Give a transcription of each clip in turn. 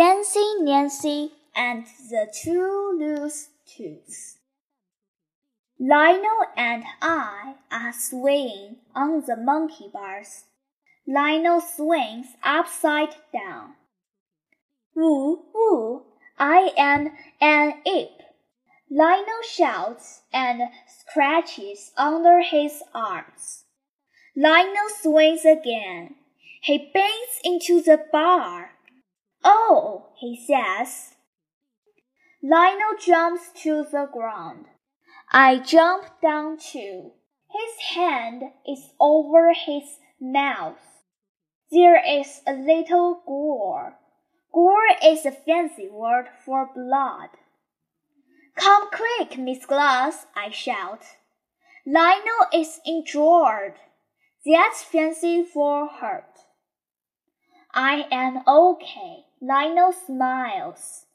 Fancy Nancy and the Too-Loose Tooths. Lionel and I are swinging on the monkey bars. Lionel swings upside down. Woo, woo, I am an ape. Lionel shouts and scratches under his arms. Lionel swings again. He bends into the bar. Oh, he says. Lionel jumps to the ground. I jump down too. His hand is over his mouth. There is a little gore. Gore is a fancy word for blood. Come quick, Miss Glass, I shout. Lionel is injured. That's fancy for hurt. I am okay. Lionel smiles.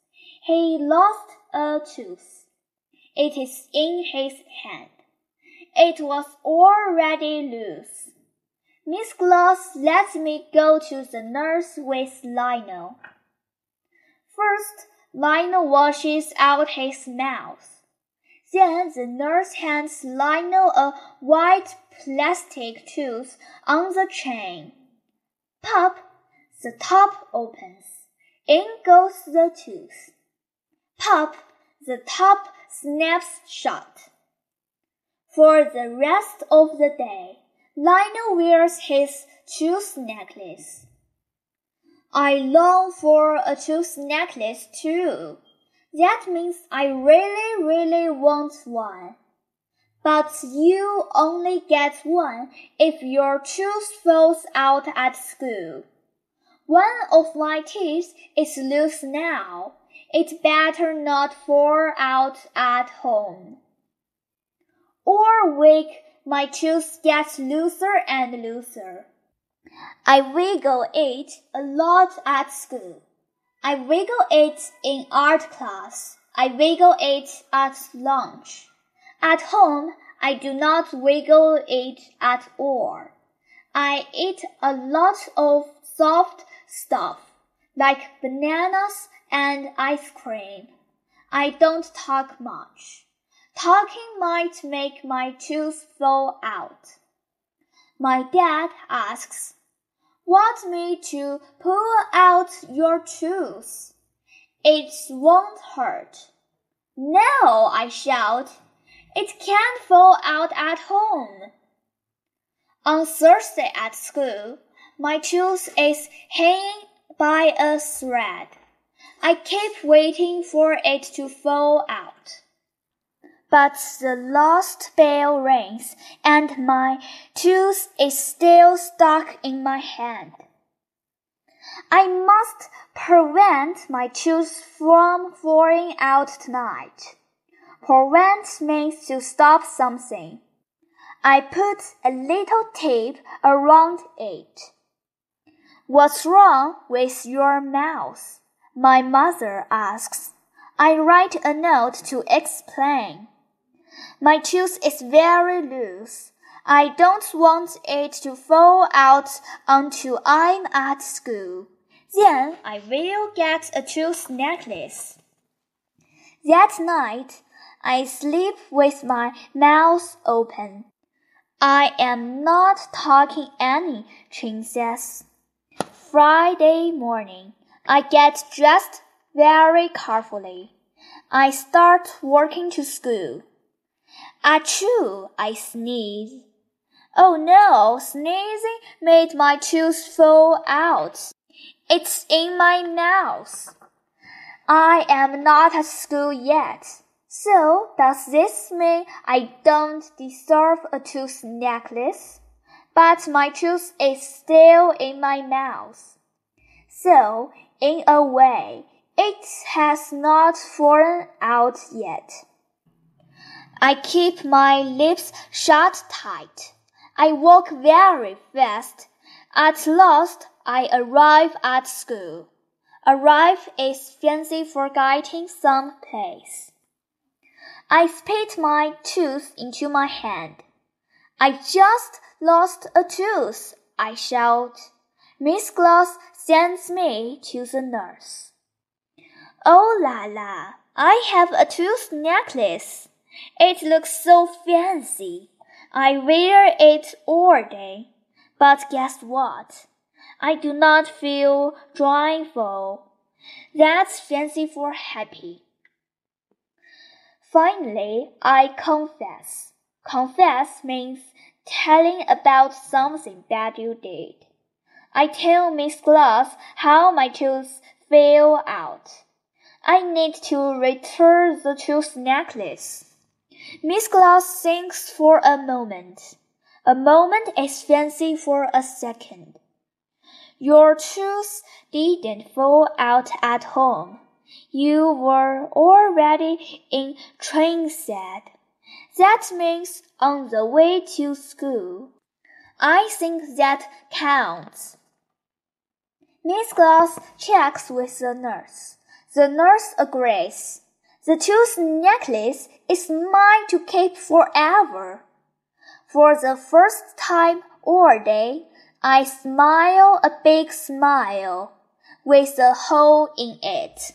He lost a tooth. It is in his hand. It was already loose. Miss Glass lets me go to the nurse with Lionel. First, Lionel washes out his mouth. Then the nurse hands Lionel a white plastic tooth on the chain. Pop! The top opens. In goes the tooth. Pop! The top snaps shut. For the rest of the day, Lionel wears his tooth necklace. I long for a tooth necklace too. That means I really, really want one. But you only get one if your tooth falls out at school. One of my teeth is loose now. It better not fall out at home. Or week, my tooth gets looser and looser. I wiggle it a lot at school. I wiggle it in art class. I wiggle it at lunch. At home, I do not wiggle it at all. I eat a lot of soft stuff, like bananas and ice cream. I don't talk much. Talking might make my tooth fall out. My dad asks, Want me to pull out your tooth? It won't hurt. No, I shout. It can't fall out at home. On Thursday at school, my tooth is hanging by a thread. I keep waiting for it to fall out. But the last bell rings and my tooth is still stuck in my hand. I must prevent my tooth from falling out tonight. Prevent means to stop something. I put a little tape around it. What's wrong with your mouth? My mother asks. I write a note to explain. My tooth is very loose. I don't want it to fall out until I'm at school. Then I will get a tooth necklace. That night, I sleep with my mouth open. I am not talking any, says. Friday morning, I get dressed very carefully. I start walking to school. Achoo! I sneeze. Oh no, sneezing made my tooth fall out. It's in my mouth. I am not at school yet. So, does this mean I don't deserve a tooth necklace? But my tooth is still in my mouth. So, in a way, it has not fallen out yet. I keep my lips shut tight. I walk very fast. At last, I arrive at school. Arrive is fancy for getting some place. I spit my tooth into my hand. I just lost a tooth, I shout. Miss Glass sends me to the nurse. Oh la la, I have a tooth necklace. It looks so fancy. I wear it all day. But guess what? I do not feel joyful. That's fancy for happy. Finally, I confess. Confess means telling about something that you did. I tell Miss Glass how my tooth fell out. I need to return the tooth necklace. Miss Glass thinks for a moment. A moment is fancy for a second. Your tooth didn't fall out at home. You were already in transit. That means on the way to school. I think that counts. Miss Glass checks with the nurse. The nurse agrees. The tooth necklace is mine to keep forever. For the first time all day, I smile a big smile with a hole in it.